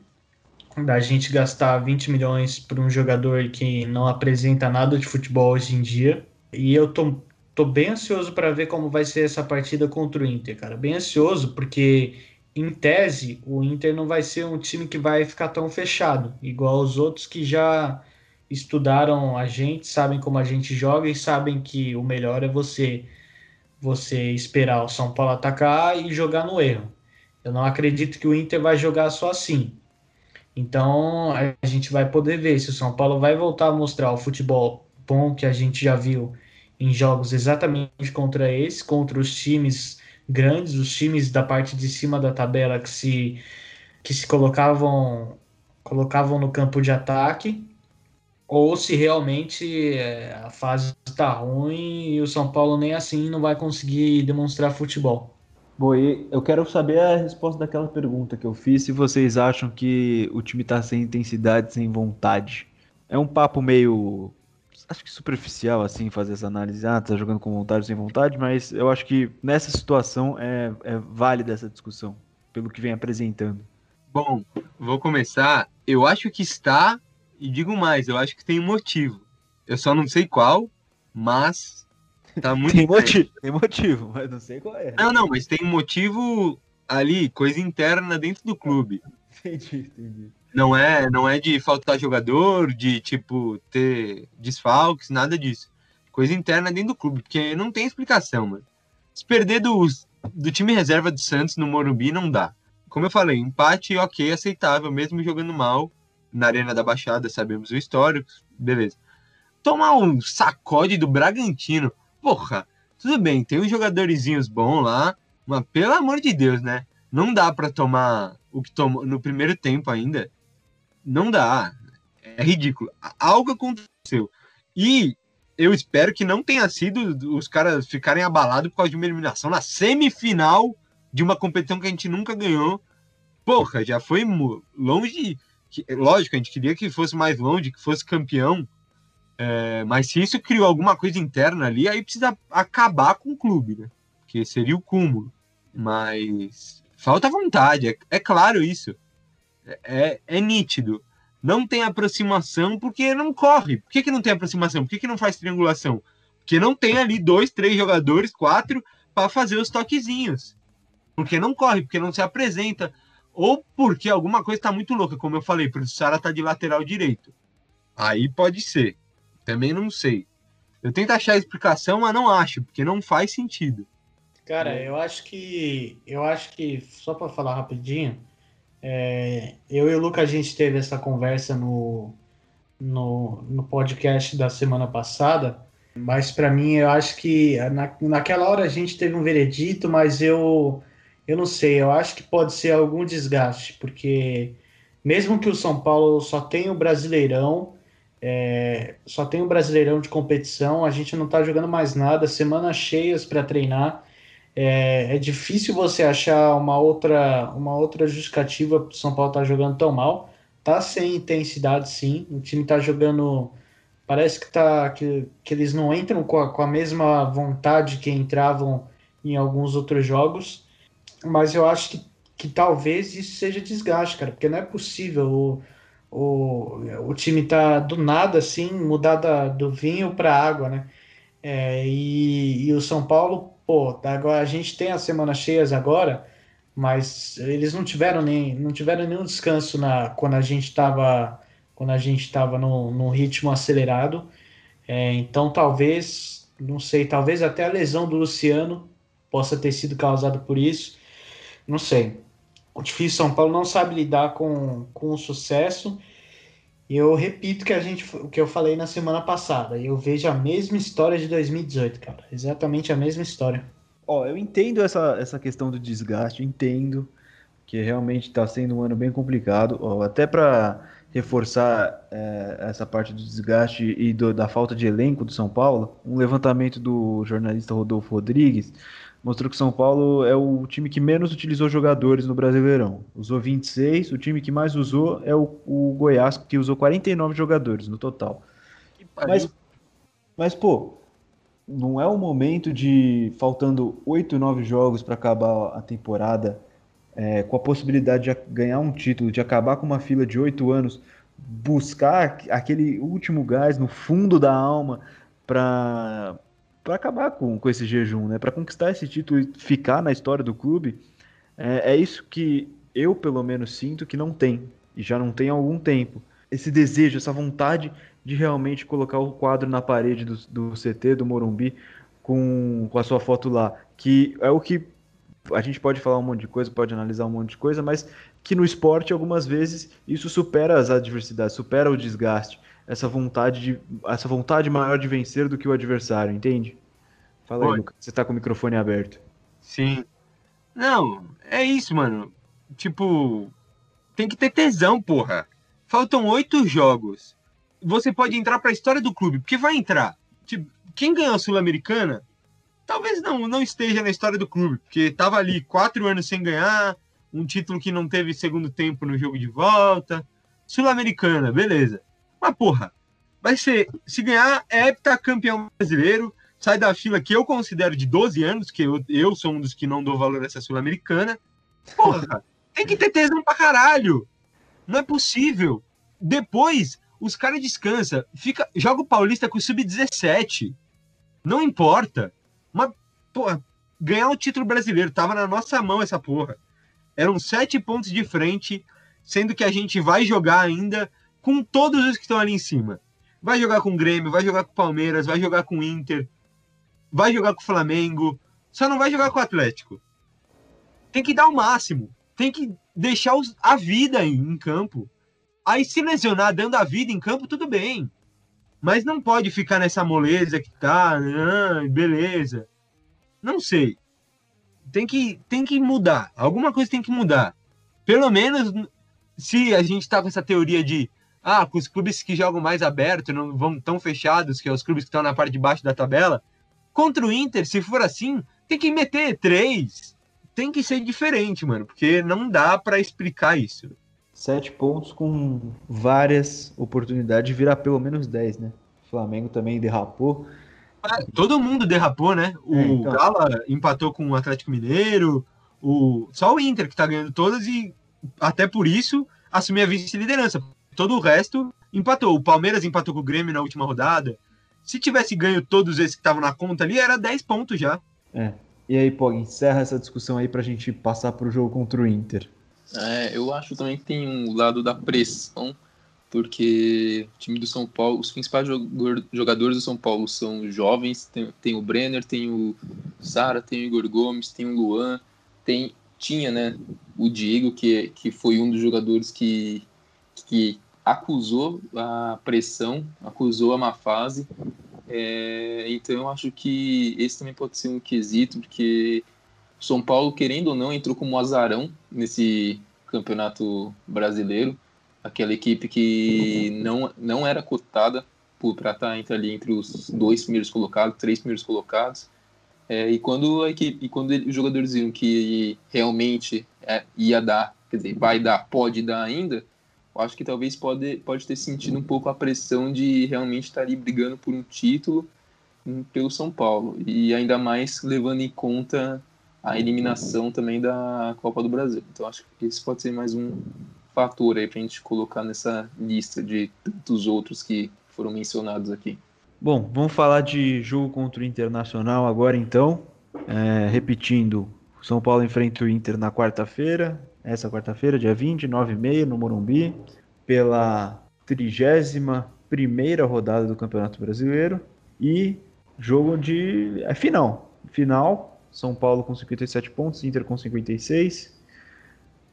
da gente gastar 20 milhões por um jogador que não apresenta nada de futebol hoje em dia. E eu tô, tô bem ansioso para ver como vai ser essa partida contra o Inter, cara. Bem ansioso, porque em tese o Inter não vai ser um time que vai ficar tão fechado, igual os outros que já estudaram a gente, sabem como a gente joga e sabem que o melhor é você você esperar o São Paulo atacar e jogar no erro. Eu não acredito que o Inter vai jogar só assim. Então a gente vai poder ver se o São Paulo vai voltar a mostrar o futebol bom que a gente já viu em jogos exatamente contra esse, contra os times grandes, os times da parte de cima da tabela que se, que se colocavam, colocavam no campo de ataque, ou se realmente é, a fase está ruim e o São Paulo nem assim não vai conseguir demonstrar futebol. Bom, e eu quero saber a resposta daquela pergunta que eu fiz, se vocês acham que o time está sem intensidade, sem vontade. É um papo meio acho que superficial, assim, fazer essa análise. Ah, tá jogando com vontade ou sem vontade, mas eu acho que nessa situação é, é válida essa discussão, pelo que vem apresentando. Bom, vou começar. Eu acho que está, e digo mais, eu acho que tem um motivo. Eu só não sei qual, mas tá *laughs* muito. tem, motivo, tem motivo, mas não sei qual é. Não, não, mas tem um motivo ali, coisa interna dentro do clube. Entendi, entendi. Não é, não é de faltar jogador, de tipo ter desfalques, nada disso. Coisa interna dentro do clube, porque não tem explicação, mano. Se perder do, do time reserva do Santos no Morumbi não dá. Como eu falei, empate ok, aceitável, mesmo jogando mal na Arena da Baixada, sabemos o histórico, beleza. Tomar um sacode do Bragantino, porra, tudo bem, tem uns jogadorzinhos bons lá, mas pelo amor de Deus, né? Não dá para tomar o que tomou no primeiro tempo ainda não dá. É ridículo. Algo aconteceu. E eu espero que não tenha sido os caras ficarem abalados por causa de uma eliminação na semifinal de uma competição que a gente nunca ganhou. Porra, já foi longe. De, lógico, a gente queria que fosse mais longe, que fosse campeão. É, mas se isso criou alguma coisa interna ali, aí precisa acabar com o clube, né? Que seria o cúmulo. Mas falta vontade, é, é claro isso é, é nítido. Não tem aproximação porque não corre. Por que, que não tem aproximação? Por que, que não faz triangulação? Porque não tem ali dois, três jogadores, quatro, para fazer os toquezinhos. Porque não corre, porque não se apresenta. Ou porque alguma coisa está muito louca, como eu falei, o Sara tá de lateral direito. Aí pode ser. Também não sei. Eu tento achar a explicação, mas não acho, porque não faz sentido. Cara, eu acho que. Eu acho que, só para falar rapidinho, é, eu e o Luca, a gente teve essa conversa no, no, no podcast da semana passada, mas para mim, eu acho que na, naquela hora a gente teve um veredito, mas eu, eu não sei, eu acho que pode ser algum desgaste, porque mesmo que o São Paulo só tenha o Brasileirão, é, só tem o Brasileirão de competição, a gente não está jogando mais nada, semanas cheias para treinar. É, é difícil você achar uma outra, uma outra justificativa para o São Paulo estar tá jogando tão mal. Tá sem intensidade, sim. O time tá jogando. Parece que, tá, que, que eles não entram com a, com a mesma vontade que entravam em alguns outros jogos. Mas eu acho que, que talvez isso seja desgaste, cara, porque não é possível o, o, o time tá do nada assim, mudar da, do vinho para água, né? É, e, e o São Paulo, pô, agora a gente tem as semanas cheias agora, mas eles não tiveram nem não tiveram nenhum descanso na quando a gente estava quando a gente estava no, no ritmo acelerado. É, então talvez, não sei, talvez até a lesão do Luciano possa ter sido causada por isso. Não sei. O difícil São Paulo não sabe lidar com, com o sucesso. E eu repito que a gente, o que eu falei na semana passada. Eu vejo a mesma história de 2018, cara. Exatamente a mesma história. Ó, eu entendo essa, essa questão do desgaste, entendo que realmente está sendo um ano bem complicado. Ó, até para reforçar é, essa parte do desgaste e do, da falta de elenco do São Paulo, um levantamento do jornalista Rodolfo Rodrigues mostrou que São Paulo é o time que menos utilizou jogadores no Brasileirão. Usou 26, o time que mais usou é o, o Goiás, que usou 49 jogadores no total. Mas, mas, pô, não é o momento de, faltando 8, 9 jogos para acabar a temporada, é, com a possibilidade de ganhar um título, de acabar com uma fila de 8 anos, buscar aquele último gás no fundo da alma para para acabar com, com esse jejum, né? Para conquistar esse título e ficar na história do clube, é, é, isso que eu, pelo menos, sinto que não tem, e já não tem há algum tempo. Esse desejo, essa vontade de realmente colocar o quadro na parede do, do CT, do Morumbi, com, com a sua foto lá, que é o que a gente pode falar um monte de coisa, pode analisar um monte de coisa, mas que no esporte, algumas vezes, isso supera as adversidades, supera o desgaste essa vontade de essa vontade maior de vencer do que o adversário, entende? Fala Oi. aí, Lucas, você tá com o microfone aberto. Sim. Não, é isso, mano. Tipo, tem que ter tesão, porra. Faltam oito jogos. Você pode entrar para a história do clube, porque vai entrar. Tipo, quem ganhou a Sul-Americana, talvez não, não esteja na história do clube, porque tava ali quatro anos sem ganhar, um título que não teve segundo tempo no jogo de volta. Sul-Americana, beleza. Mas, porra, vai ser. Se ganhar, é heptacampeão brasileiro, sai da fila que eu considero de 12 anos, que eu, eu sou um dos que não dou valor a essa Sul-Americana. Porra, tem que ter tesão pra caralho. Não é possível. Depois, os caras descansam. Fica, joga o Paulista com o Sub-17. Não importa. Mas, porra, ganhar o título brasileiro. Tava na nossa mão essa porra. Eram sete pontos de frente, sendo que a gente vai jogar ainda com todos os que estão ali em cima. Vai jogar com o Grêmio, vai jogar com o Palmeiras, vai jogar com o Inter, vai jogar com o Flamengo, só não vai jogar com o Atlético. Tem que dar o máximo, tem que deixar os, a vida em, em campo. Aí se lesionar dando a vida em campo, tudo bem. Mas não pode ficar nessa moleza que tá, ah, beleza. Não sei. Tem que, tem que mudar. Alguma coisa tem que mudar. Pelo menos se a gente tá com essa teoria de ah, com os clubes que jogam mais aberto, não vão tão fechados, que é os clubes que estão na parte de baixo da tabela. Contra o Inter, se for assim, tem que meter três. Tem que ser diferente, mano, porque não dá para explicar isso. Sete pontos com várias oportunidades de virar pelo menos dez, né? O Flamengo também derrapou. É, todo mundo derrapou, né? O é, então... Gala empatou com o Atlético Mineiro, o... só o Inter que tá ganhando todas e até por isso assumir a vice-liderança Todo o resto empatou. O Palmeiras empatou com o Grêmio na última rodada. Se tivesse ganho todos esses que estavam na conta ali, era 10 pontos já. É. E aí, Pog, encerra essa discussão aí pra gente passar pro jogo contra o Inter. É, eu acho também que tem um lado da pressão, porque o time do São Paulo, os principais jogadores do São Paulo são jovens, tem, tem o Brenner, tem o Sara, tem o Igor Gomes, tem o Luan, tem, tinha, né, o Diego, que, que foi um dos jogadores que, que acusou a pressão, acusou a má fase. É, então eu acho que esse também pode ser um quesito, porque São Paulo, querendo ou não, entrou como azarão nesse campeonato brasileiro. Aquela equipe que não, não era cotada para estar entre, ali entre os dois primeiros colocados, três primeiros colocados. É, e quando a equipe, e quando ele, os jogadores viram que realmente é, ia dar, quer dizer, vai dar, pode dar ainda, eu acho que talvez pode, pode ter sentido um pouco a pressão de realmente estar ali brigando por um título hum, pelo São Paulo. E ainda mais levando em conta a eliminação também da Copa do Brasil. Então acho que esse pode ser mais um fator aí para a gente colocar nessa lista de tantos outros que foram mencionados aqui. Bom, vamos falar de jogo contra o Internacional agora então. É, repetindo, São Paulo enfrenta o Inter na quarta-feira, essa quarta-feira, dia 20, 9 e meia, no Morumbi, pela 31 primeira rodada do Campeonato Brasileiro e jogo de é final. Final, São Paulo com 57 pontos, Inter com 56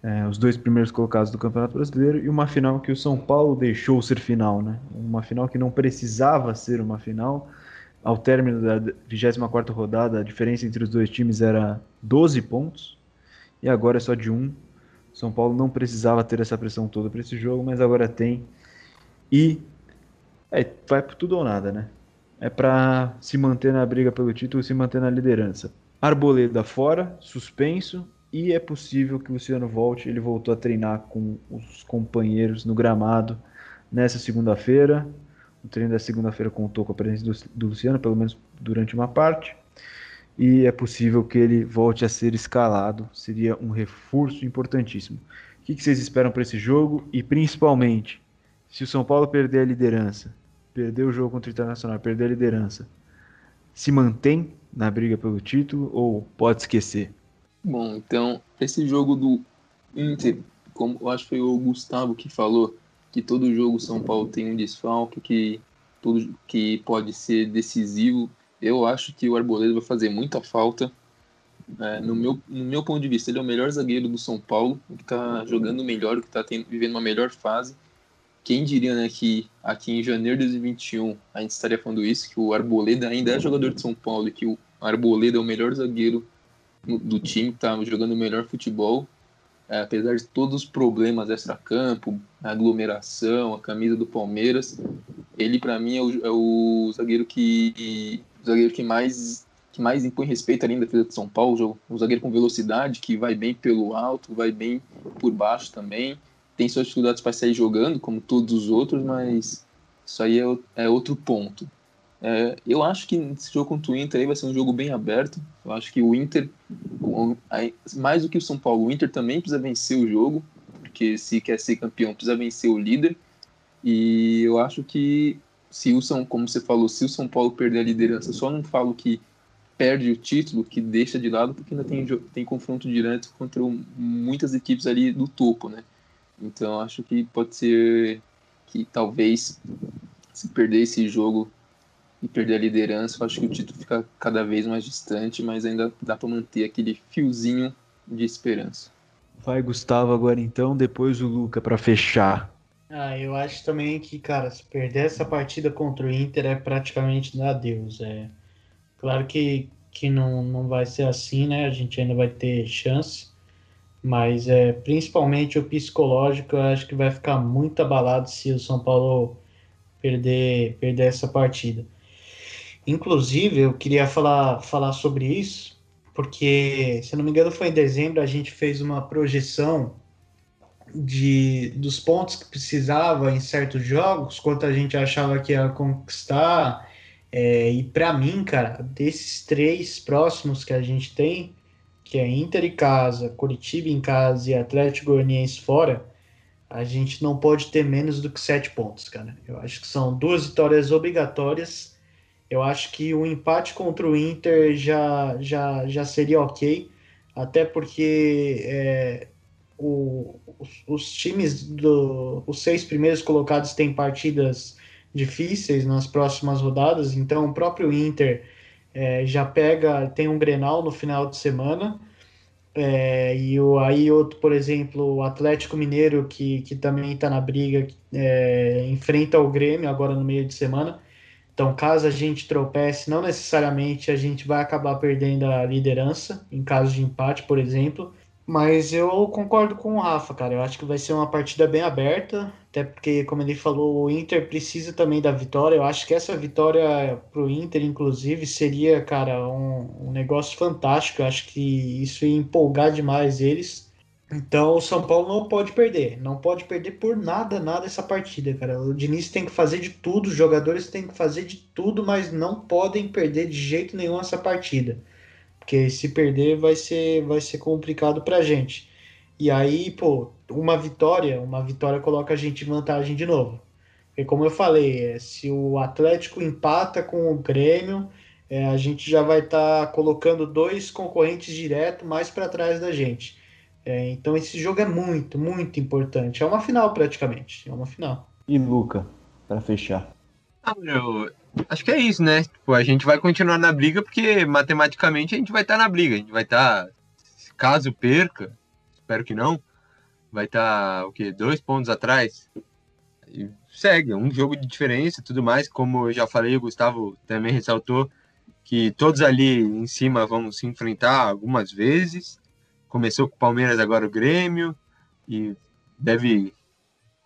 é, os dois primeiros colocados do Campeonato Brasileiro e uma final que o São Paulo deixou ser final, né? Uma final que não precisava ser uma final. Ao término da 24 rodada, a diferença entre os dois times era 12 pontos e agora é só de um. São Paulo não precisava ter essa pressão toda para esse jogo, mas agora tem. E é, vai por tudo ou nada, né? É para se manter na briga pelo título se manter na liderança. Arboleda fora, suspenso, e é possível que o Luciano volte. Ele voltou a treinar com os companheiros no gramado nessa segunda-feira. O treino da segunda-feira contou com a presença do, do, Luciano, pelo menos durante uma parte. E é possível que ele volte a ser escalado. Seria um reforço importantíssimo. O que, vocês esperam para esse jogo? E principalmente, se o São Paulo perder a liderança, perder o jogo contra o Internacional, perder a liderança, se mantém na briga pelo título ou pode esquecer? Bom, então, esse jogo do Inter, como eu acho que foi o Gustavo que falou, que todo jogo São Paulo tem um desfalque, que, tudo, que pode ser decisivo. Eu acho que o Arboleda vai fazer muita falta. É, no, meu, no meu ponto de vista, ele é o melhor zagueiro do São Paulo, que está jogando melhor, que está vivendo uma melhor fase. Quem diria né, que aqui em janeiro de 2021 a gente estaria falando isso, que o Arboleda ainda é jogador de São Paulo e que o Arboleda é o melhor zagueiro do time, que tá jogando o melhor futebol, é, apesar de todos os problemas extra-campo, a aglomeração, a camisa do Palmeiras, ele para mim é o, é o, zagueiro que o zagueiro que mais que mais impõe respeito ali na defesa de São Paulo, um zagueiro com velocidade, que vai bem pelo alto, vai bem por baixo também, tem suas dificuldades para sair jogando, como todos os outros, mas isso aí é, é outro ponto. É, eu acho que esse jogo contra o Inter aí vai ser um jogo bem aberto. Eu acho que o Inter, mais do que o São Paulo, o Inter também precisa vencer o jogo, porque se quer ser campeão, precisa vencer o líder. E eu acho que se o São, como você falou, se o São Paulo perder a liderança, só não falo que perde o título, que deixa de lado, porque ainda tem, tem confronto direto contra muitas equipes ali do topo, né? Então acho que pode ser que talvez se perder esse jogo e perder a liderança, acho que o título fica cada vez mais distante, mas ainda dá para manter aquele fiozinho de esperança. Vai Gustavo agora então, depois o Luca para fechar. Ah, eu acho também que, cara, se perder essa partida contra o Inter é praticamente dar adeus. É claro que, que não, não vai ser assim, né? A gente ainda vai ter chance, mas é principalmente o psicológico, eu acho que vai ficar muito abalado se o São Paulo perder perder essa partida. Inclusive, eu queria falar, falar sobre isso, porque, se não me engano, foi em dezembro, a gente fez uma projeção de, dos pontos que precisava em certos jogos, quanto a gente achava que ia conquistar. É, e para mim, cara, desses três próximos que a gente tem, que é Inter em casa, Curitiba em casa e Atlético Goianiense fora, a gente não pode ter menos do que sete pontos, cara. Eu acho que são duas vitórias obrigatórias eu acho que o empate contra o Inter já, já, já seria ok, até porque é, o, os, os, times do os seis primeiros colocados têm partidas difíceis nas próximas rodadas, então o próprio Inter é, já pega, tem um Grenal no final de semana, é, e o, aí outro, por exemplo, o Atlético Mineiro, que, que também está na briga, é, enfrenta o Grêmio agora no meio de semana, então, caso a gente tropece, não necessariamente a gente vai acabar perdendo a liderança, em caso de empate, por exemplo, Mas eu concordo com o Rafa, cara. Eu acho que vai ser uma partida bem aberta, até porque, como ele falou, o Inter precisa também da vitória. Eu acho que essa vitória pro Inter, inclusive, seria, cara, um, um negócio fantástico. Eu acho que isso ia empolgar demais eles. Então o São Paulo não pode perder, não pode perder por nada, nada essa partida, cara. O Diniz tem que fazer de tudo, os jogadores têm que fazer de tudo, mas não podem perder de jeito nenhum essa partida, porque se perder vai ser, vai ser complicado pra gente. E aí, pô, uma vitória, uma vitória coloca a gente em vantagem de novo. Porque como eu falei, é, se o Atlético empata com o Grêmio, é, a gente já vai estar tá colocando dois concorrentes direto mais para trás da gente. É, então esse jogo é muito, muito importante. É uma final praticamente. É uma final. E Luca, para fechar. Ah, eu acho que é isso, né? Tipo, a gente vai continuar na briga porque matematicamente a gente vai estar tá na briga. A gente vai estar, tá, caso perca, espero que não, vai estar tá, o quê? Dois pontos atrás. E segue, um jogo de diferença e tudo mais. Como eu já falei, o Gustavo também ressaltou que todos ali em cima vão se enfrentar algumas vezes começou com o Palmeiras, agora o Grêmio, e deve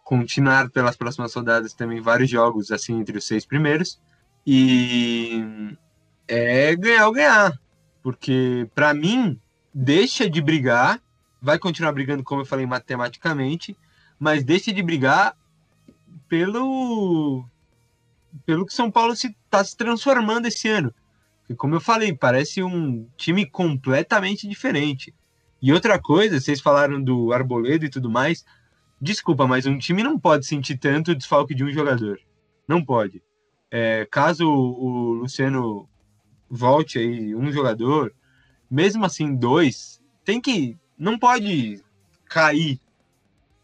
continuar pelas próximas rodadas também vários jogos assim entre os seis primeiros. E é ganhar ou ganhar, porque para mim deixa de brigar, vai continuar brigando como eu falei matematicamente, mas deixa de brigar pelo pelo que São Paulo se está se transformando esse ano. Porque, como eu falei, parece um time completamente diferente. E outra coisa, vocês falaram do Arboledo e tudo mais. Desculpa, mas um time não pode sentir tanto o desfalque de um jogador. Não pode. É, caso o Luciano volte aí um jogador, mesmo assim dois, tem que. Não pode cair,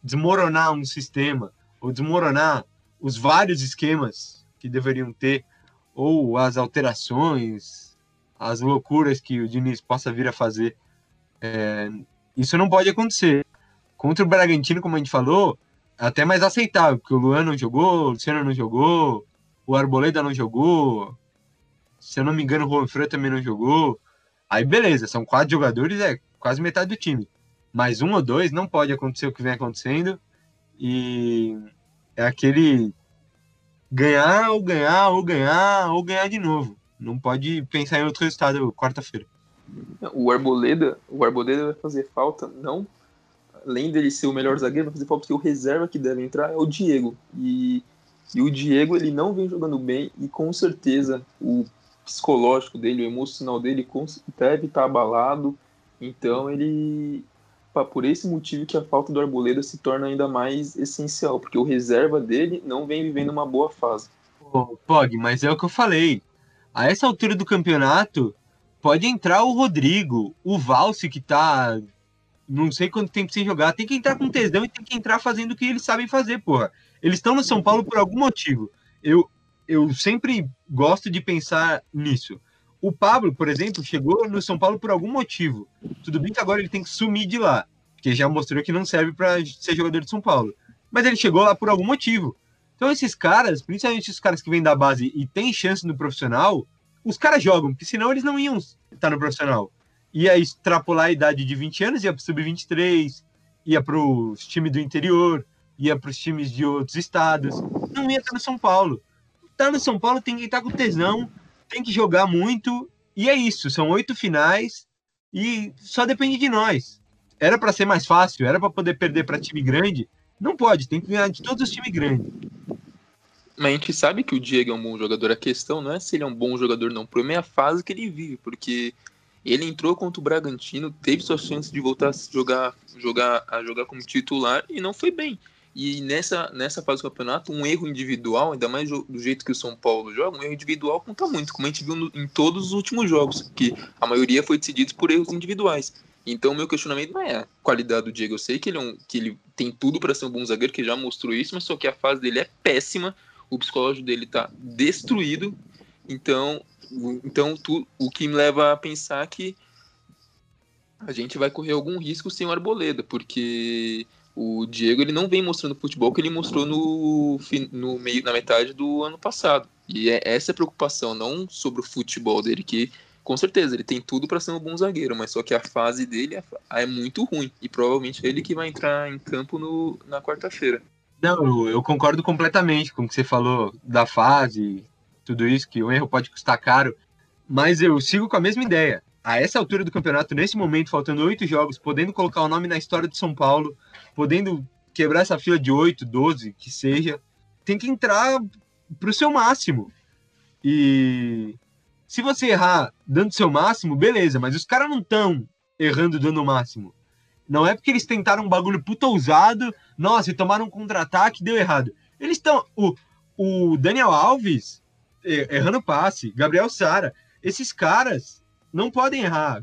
desmoronar um sistema, ou desmoronar os vários esquemas que deveriam ter, ou as alterações, as loucuras que o Diniz possa vir a fazer é, isso não pode acontecer. Contra o Bragantino, como a gente falou, é até mais aceitável, porque o Luan não jogou, o Luciano não jogou, o Arboleda não jogou, se eu não me engano, o Juan Fran também não jogou. Aí beleza, são quatro jogadores, é quase metade do time. Mas um ou dois não pode acontecer o que vem acontecendo. E é aquele ganhar ou ganhar ou ganhar ou ganhar de novo. Não pode pensar em outro resultado quarta-feira. O Arboleda, o Arboleda vai fazer falta, não além dele ser o melhor zagueiro, vai fazer falta porque o reserva que deve entrar é o Diego. E, e o Diego ele não vem jogando bem e com certeza o psicológico dele, o emocional dele deve estar abalado. Então ele por esse motivo que a falta do Arboleda se torna ainda mais essencial, porque o reserva dele não vem vivendo uma boa fase. Pog, mas é o que eu falei. A essa altura do campeonato, pode entrar o Rodrigo, o Valse, que tá não sei quanto tempo sem jogar, tem que entrar com tesão e tem que entrar fazendo o que eles sabem fazer, porra. Eles estão no São Paulo por algum motivo. Eu, eu sempre gosto de pensar nisso. O Pablo, por exemplo, chegou no São Paulo por algum motivo. Tudo bem que agora ele tem que sumir de lá, porque já mostrou que não serve para ser jogador de São Paulo. Mas ele chegou lá por algum motivo. Então esses caras, principalmente os caras que vêm da base e têm chance no profissional, os caras jogam, porque senão eles não iam estar no profissional. Ia extrapolar a idade de 20 anos, ia para o sub-23, ia para os times do interior, ia para os times de outros estados. Não ia estar no São Paulo. Tá no São Paulo tem que estar com tesão, tem que jogar muito, e é isso. São oito finais e só depende de nós. Era para ser mais fácil, era para poder perder para time grande. Não pode, tem que ganhar de todos os times grandes. Mas a gente sabe que o Diego é um bom jogador. A questão não é se ele é um bom jogador, não. O problema é a fase que ele vive, porque ele entrou contra o Bragantino, teve sua chance de voltar a jogar, jogar, a jogar como titular e não foi bem. E nessa, nessa fase do campeonato, um erro individual, ainda mais do jeito que o São Paulo joga, um erro individual conta muito, como a gente viu no, em todos os últimos jogos, que a maioria foi decidido por erros individuais. Então, meu questionamento não é a qualidade do Diego. Eu sei que ele, é um, que ele tem tudo para ser um bom zagueiro, que já mostrou isso, mas só que a fase dele é péssima o psicológico dele está destruído. Então, então tu, o que me leva a pensar que a gente vai correr algum risco sem o Arboleda, porque o Diego ele não vem mostrando futebol que ele mostrou no, no meio na metade do ano passado. E é essa preocupação, não sobre o futebol dele, que com certeza, ele tem tudo para ser um bom zagueiro, mas só que a fase dele é, é muito ruim. E provavelmente é ele que vai entrar em campo no, na quarta-feira. Não, eu concordo completamente com o que você falou da fase, tudo isso, que o erro pode custar caro. Mas eu sigo com a mesma ideia. A essa altura do campeonato, nesse momento, faltando oito jogos, podendo colocar o nome na história de São Paulo, podendo quebrar essa fila de oito, doze, que seja, tem que entrar pro seu máximo. E se você errar dando seu máximo, beleza, mas os caras não estão errando dando o máximo. Não é porque eles tentaram um bagulho puta ousado, nossa, e tomaram um contra-ataque deu errado. Eles estão. O, o Daniel Alves errando passe, Gabriel Sara, esses caras não podem errar.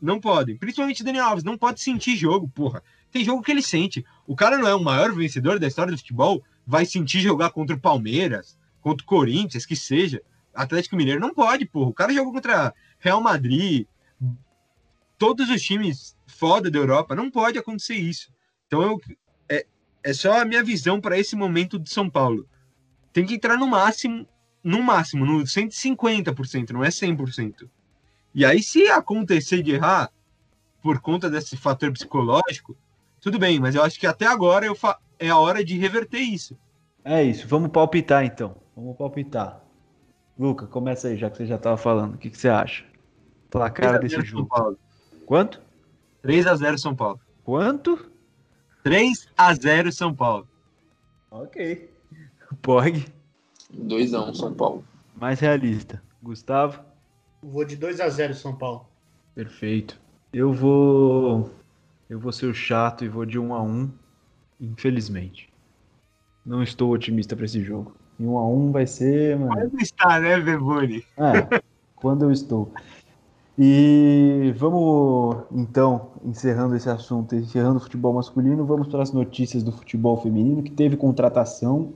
Não podem. Principalmente o Daniel Alves, não pode sentir jogo, porra. Tem jogo que ele sente. O cara não é o maior vencedor da história do futebol, vai sentir jogar contra o Palmeiras, contra o Corinthians, que seja. Atlético Mineiro não pode, porra. O cara jogou contra Real Madrid, todos os times foda da Europa, não pode acontecer isso. Então eu, é, é só a minha visão para esse momento de São Paulo. Tem que entrar no máximo, no máximo, no 150%, não é 100%. E aí, se acontecer de errar, por conta desse fator psicológico, tudo bem, mas eu acho que até agora eu é a hora de reverter isso. É isso, vamos palpitar então. Vamos palpitar. Luca, começa aí, já que você já estava falando. O que, que você acha? Placar desse jogo. Paulo. Quanto? 3 a 0 São Paulo. Quanto? 3 a 0 São Paulo. Ok. *laughs* Pog. 2 a 1 São Paulo. Mais realista. Gustavo? Vou de 2 a 0 São Paulo. Perfeito. Eu vou eu vou ser o chato e vou de 1 a 1, infelizmente. Não estou otimista para esse jogo. E um a um vai ser, mano. Quando está, né, Beboni? É, quando eu estou. E vamos, então, encerrando esse assunto, encerrando o futebol masculino, vamos para as notícias do futebol feminino, que teve contratação.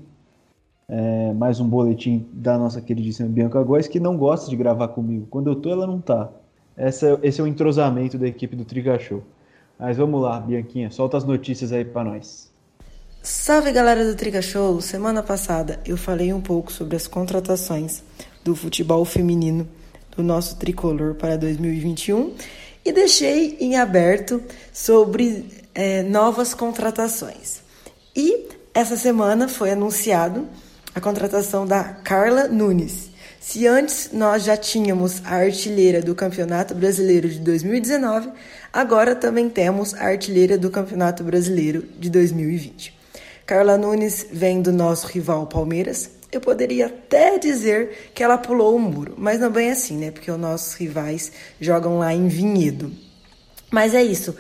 É, mais um boletim da nossa queridíssima Bianca Góes, que não gosta de gravar comigo. Quando eu tô, ela não tá. Essa, esse é o entrosamento da equipe do Triga Show. Mas vamos lá, Bianquinha, solta as notícias aí para nós. Salve galera do Triga Show! Semana passada eu falei um pouco sobre as contratações do futebol feminino do nosso tricolor para 2021 e deixei em aberto sobre é, novas contratações. E essa semana foi anunciado a contratação da Carla Nunes. Se antes nós já tínhamos a artilheira do Campeonato Brasileiro de 2019, agora também temos a artilheira do Campeonato Brasileiro de 2020. Carla Nunes vem do nosso rival Palmeiras. Eu poderia até dizer que ela pulou o muro, mas não bem assim, né? Porque os nossos rivais jogam lá em Vinhedo. Mas é isso.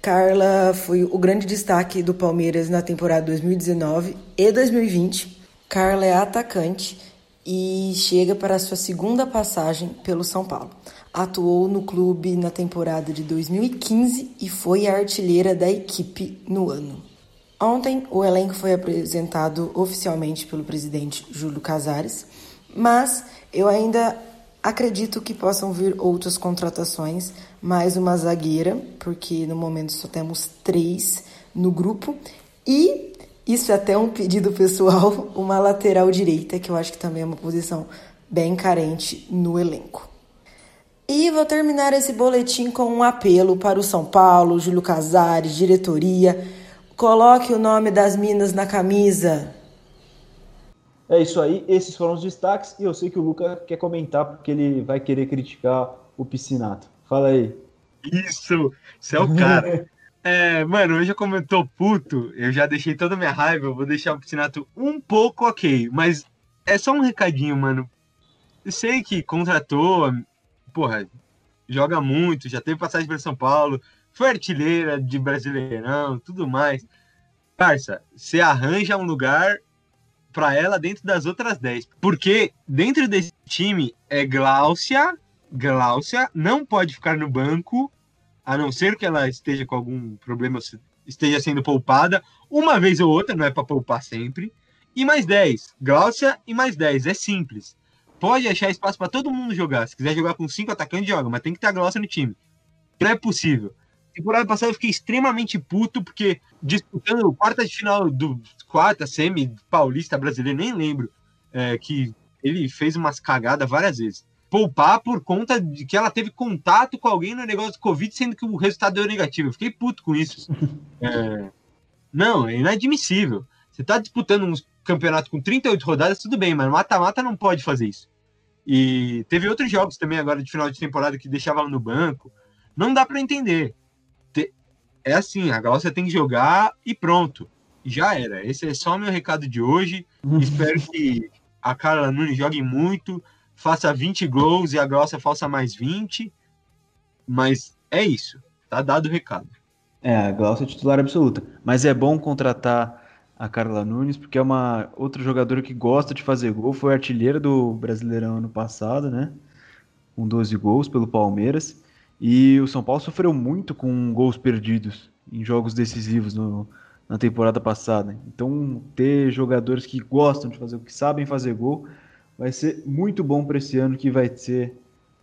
Carla foi o grande destaque do Palmeiras na temporada 2019 e 2020. Carla é atacante e chega para sua segunda passagem pelo São Paulo. Atuou no clube na temporada de 2015 e foi a artilheira da equipe no ano. Ontem, o elenco foi apresentado oficialmente pelo presidente Júlio Casares, mas eu ainda acredito que possam vir outras contratações, mais uma zagueira, porque no momento só temos três no grupo, e isso é até um pedido pessoal, *laughs* uma lateral direita, que eu acho que também é uma posição bem carente no elenco. E vou terminar esse boletim com um apelo para o São Paulo, Júlio Casares, diretoria Coloque o nome das minas na camisa. É isso aí, esses foram os destaques e eu sei que o Luca quer comentar porque ele vai querer criticar o Piscinato. Fala aí. Isso, você é o cara. *laughs* é, mano, hoje como eu tô puto, eu já deixei toda a minha raiva, eu vou deixar o Piscinato um pouco ok, mas é só um recadinho, mano. Eu sei que contratou, porra, joga muito, já teve passagem para São Paulo, foi artilheira de Brasileirão, tudo mais. Parça, você arranja um lugar para ela dentro das outras 10. Porque dentro desse time é Gláucia, Gláucia não pode ficar no banco, a não ser que ela esteja com algum problema, esteja sendo poupada, uma vez ou outra, não é para poupar sempre. E mais 10. Gláucia e mais 10. É simples. Pode achar espaço para todo mundo jogar. Se quiser jogar com cinco atacantes, joga, mas tem que ter a Gláucia no time. Não é possível. Temporada passada eu fiquei extremamente puto, porque disputando quarta de final do quarta semi paulista brasileiro, nem lembro, é, que ele fez umas cagadas várias vezes. Poupar por conta de que ela teve contato com alguém no negócio do Covid, sendo que o resultado deu negativo. Eu fiquei puto com isso. *laughs* É... Não, é inadmissível. Você tá disputando um campeonato com 38 rodadas, tudo bem, mas mata-mata não pode fazer isso. E teve outros jogos também agora de final de temporada que deixava ela no banco. Não dá para entender. É assim, a Galócia tem que jogar e pronto. Já era. Esse é só o meu recado de hoje. *laughs* Espero que a Carla Nunes jogue muito, faça 20 gols e a Grossa faça mais 20. Mas é isso. Tá dado o recado. É, a Glaucia é titular absoluta. Mas é bom contratar a Carla Nunes, porque é uma outra jogadora que gosta de fazer gol. Foi artilheira do Brasileirão ano passado, né? Com 12 gols pelo Palmeiras. E o São Paulo sofreu muito com gols perdidos em jogos decisivos no, na temporada passada. Então, ter jogadores que gostam de fazer, que sabem fazer gol, vai ser muito bom para esse ano, que vai ser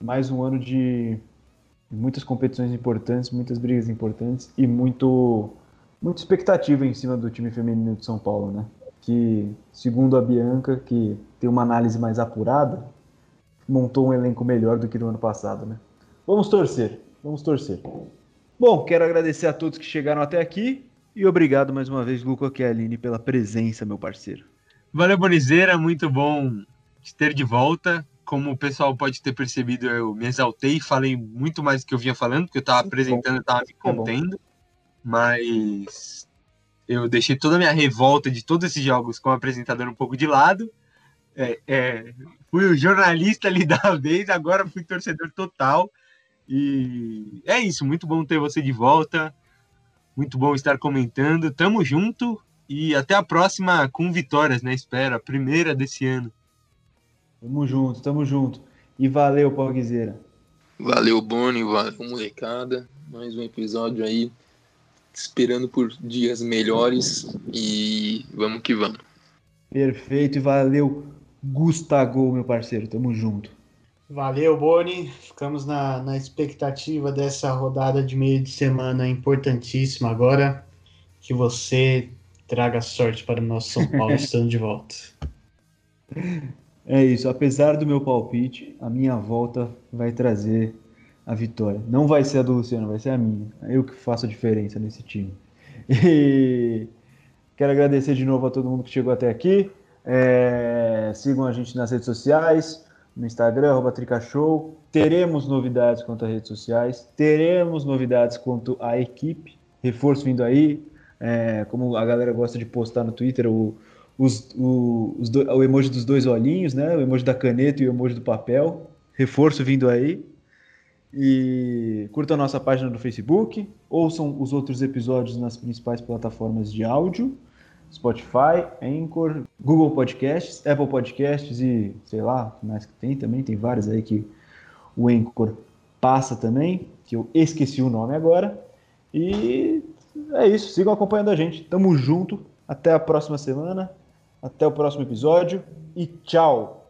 mais um ano de muitas competições importantes, muitas brigas importantes e muito, muita expectativa em cima do time feminino de São Paulo, né? Que, segundo a Bianca, que tem uma análise mais apurada, montou um elenco melhor do que no ano passado, né? Vamos torcer, vamos torcer. Bom, quero agradecer a todos que chegaram até aqui e obrigado mais uma vez, Luca Chialini, pela presença, meu parceiro. Valeu, Bonizeira, muito bom ter de volta. Como o pessoal pode ter percebido, eu me exaltei, falei muito mais do que eu vinha falando, porque eu estava apresentando, eu estava me contendo, mas eu deixei toda a minha revolta de todos esses jogos como apresentador um pouco de lado. É, é, fui o jornalista ali *laughs* da vez, agora fui torcedor total. E é isso, muito bom ter você de volta. Muito bom estar comentando. Tamo junto e até a próxima com vitórias, né? Espero, a primeira desse ano. Tamo junto, tamo junto. E valeu, Pauguizeira. Valeu, Boni, valeu, molecada. Mais um episódio aí, esperando por dias melhores e vamos que vamos. Perfeito, e valeu, Gustavo, meu parceiro. Tamo junto. Valeu, Boni. Ficamos na, na expectativa dessa rodada de meio de semana importantíssima agora. Que você traga sorte para o nosso São Paulo *laughs* estando de volta. É isso. Apesar do meu palpite, a minha volta vai trazer a vitória. Não vai ser a do Luciano, vai ser a minha. Eu que faço a diferença nesse time. E quero agradecer de novo a todo mundo que chegou até aqui. É... Sigam a gente nas redes sociais no Instagram, arroba Tricashow. Teremos novidades quanto às redes sociais, teremos novidades quanto à equipe, reforço vindo aí. É, como a galera gosta de postar no Twitter, o, os, o, os do, o emoji dos dois olhinhos, né? O emoji da caneta e o emoji do papel. Reforço vindo aí. E curtam a nossa página no Facebook, ouçam os outros episódios nas principais plataformas de áudio. Spotify, Anchor, Google Podcasts, Apple Podcasts e sei lá, mais que tem também, tem vários aí que o Anchor passa também, que eu esqueci o nome agora. E é isso, sigam acompanhando a gente. Tamo junto, até a próxima semana, até o próximo episódio e tchau!